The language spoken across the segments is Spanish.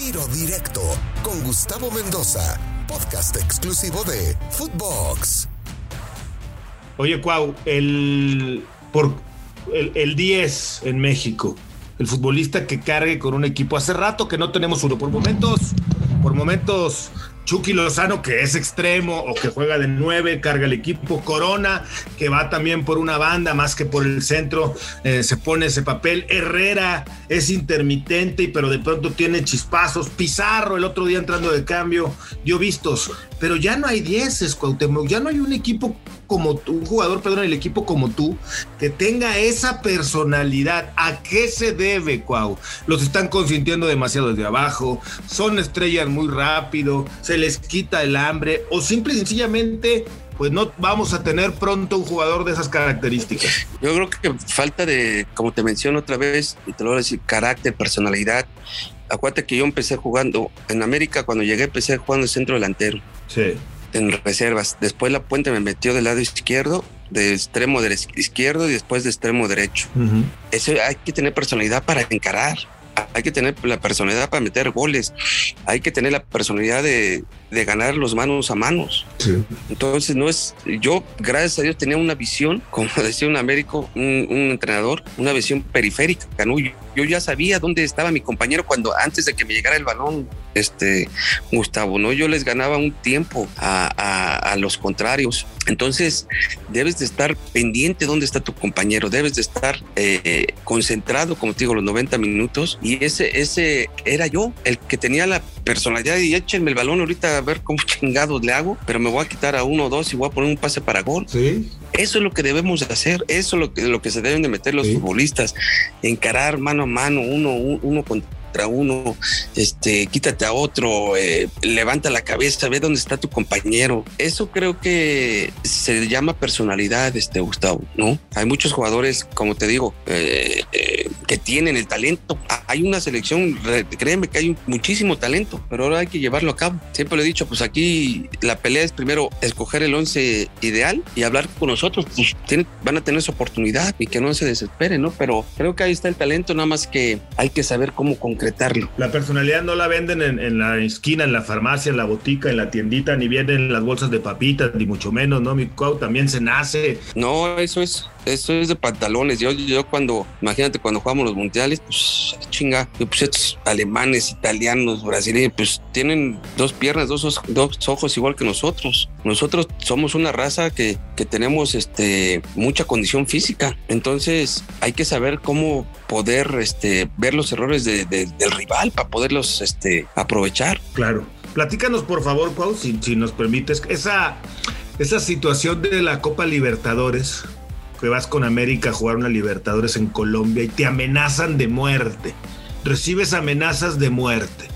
Tiro Directo con Gustavo Mendoza, podcast exclusivo de Footbox. Oye, Cuau, el, por, el, el 10 en México, el futbolista que cargue con un equipo. Hace rato que no tenemos uno, por momentos, por momentos Chucky Lozano, que es extremo o que juega de nueve, carga el equipo. Corona, que va también por una banda más que por el centro, eh, se pone ese papel. Herrera es intermitente, pero de pronto tiene chispazos. Pizarro, el otro día entrando de cambio, dio vistos. Pero ya no hay dieces, Cuauhtémoc. Ya no hay un equipo como tú, un jugador, perdón, el equipo como tú, que tenga esa personalidad. ¿A qué se debe, Cuau? Los están consintiendo demasiado desde abajo, son estrellas muy rápido, se les quita el hambre, o simple y sencillamente pues no vamos a tener pronto un jugador de esas características. Yo creo que falta de, como te menciono otra vez, y te lo voy a decir, carácter, personalidad. Acuérdate que yo empecé jugando en América, cuando llegué empecé jugando el centro delantero. Sí. En reservas. Después la puente me metió del lado izquierdo, de extremo de izquierdo y después de extremo derecho. Uh -huh. Eso hay que tener personalidad para encarar hay que tener la personalidad para meter goles, hay que tener la personalidad de, de ganar los manos a manos. Sí. Entonces, no es, yo, gracias a Dios, tenía una visión, como decía un Américo, un, un entrenador, una visión periférica, ¿no? Yo, yo, ya sabía dónde estaba mi compañero cuando antes de que me llegara el balón, este, Gustavo, ¿no? Yo les ganaba un tiempo a, a, a los contrarios. Entonces, debes de estar pendiente dónde está tu compañero, debes de estar eh, concentrado, como te digo, los 90 minutos. Y ese, ese era yo, el que tenía la personalidad y échenme el balón ahorita a ver cómo chingados le hago, pero me voy a quitar a uno o dos y voy a poner un pase para gol. Sí. Eso es lo que debemos de hacer, eso es lo que, lo que se deben de meter los sí. futbolistas, encarar mano a mano, uno, uno contra uno, este, quítate a otro, eh, levanta la cabeza, ve dónde está tu compañero. Eso creo que se llama personalidad, este Gustavo, ¿no? Hay muchos jugadores, como te digo, eh, eh, que tienen el talento. Hay una selección, créeme que hay muchísimo talento, pero ahora hay que llevarlo a cabo. Siempre le he dicho, pues aquí la pelea es primero escoger el once ideal y hablar con nosotros. Pues tienen, van a tener su oportunidad y que no se desesperen, ¿no? Pero creo que ahí está el talento, nada más que hay que saber cómo concretarlo. La personalidad no la venden en, en la esquina, en la farmacia, en la botica, en la tiendita, ni vienen en las bolsas de papitas, ni mucho menos, ¿no? Mi cuau también se nace. No, eso es eso es de pantalones. Yo, yo cuando, imagínate, cuando jugamos los mundiales, pues chinga, pues estos alemanes, italianos, brasileños, pues tienen dos piernas, dos, dos ojos igual que nosotros. Nosotros somos una raza que, que tenemos este, mucha condición física. Entonces hay que saber cómo poder este, ver los errores de, de, del rival para poderlos este, aprovechar. Claro. Platícanos, por favor, Cuau, si, si nos permites, esa, esa situación de la Copa Libertadores que vas con América a jugar una Libertadores en Colombia y te amenazan de muerte. Recibes amenazas de muerte.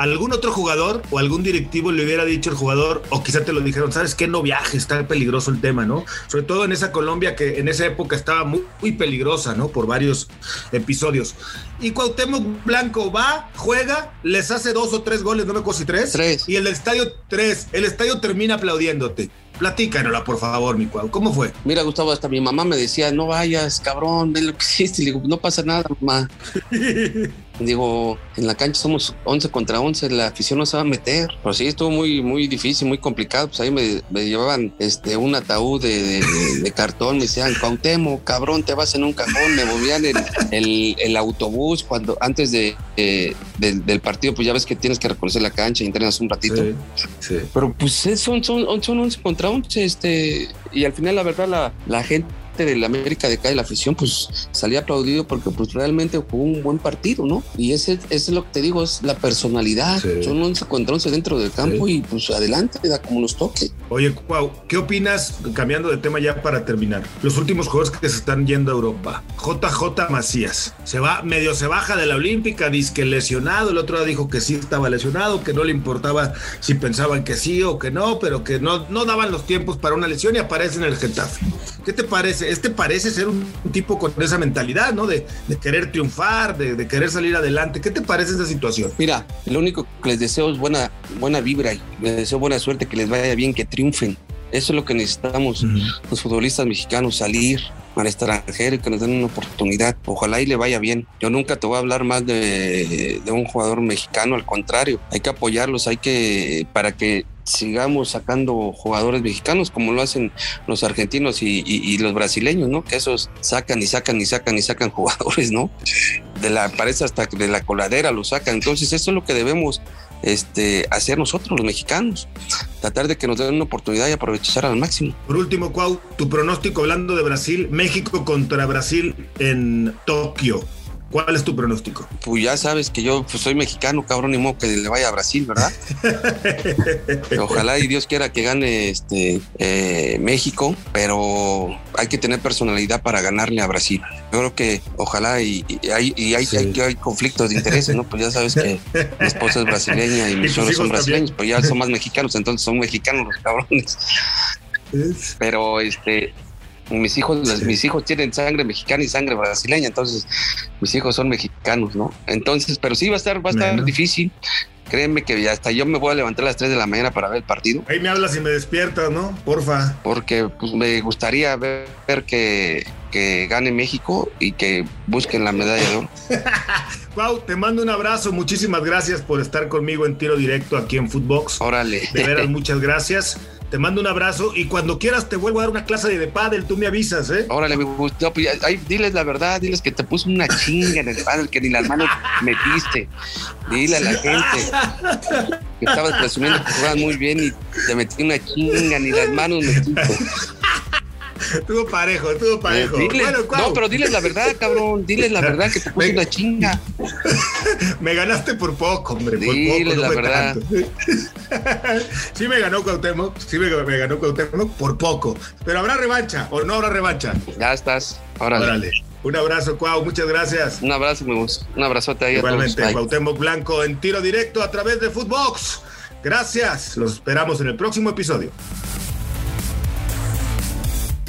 ¿Algún otro jugador o algún directivo le hubiera dicho al jugador, o quizá te lo dijeron, sabes qué, no viajes, está peligroso el tema, ¿no? Sobre todo en esa Colombia que en esa época estaba muy, muy peligrosa, ¿no? Por varios episodios. Y Cuauhtémoc Blanco va, juega, les hace dos o tres goles, no me acuerdo si tres. Tres. Y el estadio, tres. El estadio termina aplaudiéndote. Platícanosla, por favor, mi cuau. ¿Cómo fue? Mira, Gustavo, hasta mi mamá me decía, no vayas, cabrón, ve lo que hiciste. Le digo, no pasa nada, mamá. digo, en la cancha somos 11 contra 11, la afición no se va a meter. Pero sí, estuvo muy, muy difícil, muy complicado. Pues ahí me, me llevaban este, un ataúd de, de, de, cartón, me decían, Cuauhtémoc, cabrón, te vas en un cajón. Me movían el, el, el autobús cuando antes de, eh, del, del, partido, pues ya ves que tienes que reconocer la cancha y entrenas un ratito. Sí, sí. Pero pues son, son, son 11 contra 11, este, y al final, la verdad, la, la gente de la América de acá de la afición pues salía aplaudido porque pues realmente jugó un buen partido, ¿no? Y ese, ese es lo que te digo, es la personalidad. Sí. Son 11 contra 11 dentro del campo sí. y pues adelante, da como nos toque. Oye, wow, ¿qué opinas, cambiando de tema ya para terminar? Los últimos jugadores que se están yendo a Europa. JJ Macías, se va, medio se baja de la Olímpica, dice que lesionado, el otro día dijo que sí estaba lesionado, que no le importaba si pensaban que sí o que no, pero que no, no daban los tiempos para una lesión y aparece en el Getafe. ¿Qué te parece? Este parece ser un, tipo con esa mentalidad, ¿no? De, de querer triunfar, de, de, querer salir adelante. ¿Qué te parece esa situación? Mira, lo único que les deseo es buena, buena vibra y les deseo buena suerte, que les vaya bien, que triunfen. Eso es lo que necesitamos uh -huh. los futbolistas mexicanos, salir, al extranjero y que nos den una oportunidad. Ojalá y le vaya bien. Yo nunca te voy a hablar más de, de un jugador mexicano, al contrario, hay que apoyarlos, hay que, para que sigamos sacando jugadores mexicanos como lo hacen los argentinos y, los brasileños, ¿no? Que esos sacan y sacan y sacan y sacan jugadores, ¿no? De la pared hasta de la coladera lo sacan. Entonces eso es lo que debemos este, hacer nosotros los mexicanos. Tratar de que nos den una oportunidad y aprovechar al máximo. Por último, Cuau, tu pronóstico hablando de Brasil, México contra Brasil en Tokio. ¿Cuál es tu pronóstico? Pues ya sabes que yo pues, soy mexicano, cabrón, y modo que le vaya a Brasil, ¿verdad? Ojalá y Dios quiera que gane este eh, México, pero hay que tener personalidad para ganarle a Brasil. Yo creo que ojalá y, hay, y hay, hay, conflictos de intereses, ¿no? Pues ya sabes que mi esposa es brasileña y mis hijos son brasileños, pero ya son más mexicanos, entonces son mexicanos los cabrones. Pero este, mis hijos, mis hijos tienen sangre mexicana y sangre brasileña, entonces mis hijos son mexicanos, ¿no? Entonces, pero sí va a estar, va a estar difícil. Créeme que hasta yo me voy a levantar a las 3 de la mañana para ver el partido. Ahí me hablas y me despiertas, ¿no? Porfa. Porque pues, me gustaría ver, que, que gane México y que busquen la medalla de oro. Wow, te mando un abrazo. Muchísimas gracias por estar conmigo en tiro directo aquí en Footbox. Órale. De veras, muchas gracias. Te mando un abrazo y cuando quieras te vuelvo a dar una clase de pádel, tú me avisas, ¿eh? Órale, me gustó. Pues, diles la verdad, diles que te puso una chinga en el pádel que ni las manos metiste. Dile a la gente que estabas presumiendo que jugabas muy bien y te metí una chinga, ni las manos metiste. Estuvo parejo, estuvo parejo. no, pero diles la verdad, cabrón. Diles la verdad que te puse una chinga. me ganaste por poco, hombre. Por diles la verdad. sí me ganó Cuauhtémoc, sí me, ganó Cuauhtémoc por poco. Pero habrá revancha o no habrá revancha. Ya estás. Órale. Un abrazo, Cuau, muchas gracias. Un abrazo, Un abrazote ahí Igualmente, a Cuauhtémoc Blanco en tiro directo a través de Footbox. Gracias. Los esperamos en el próximo episodio.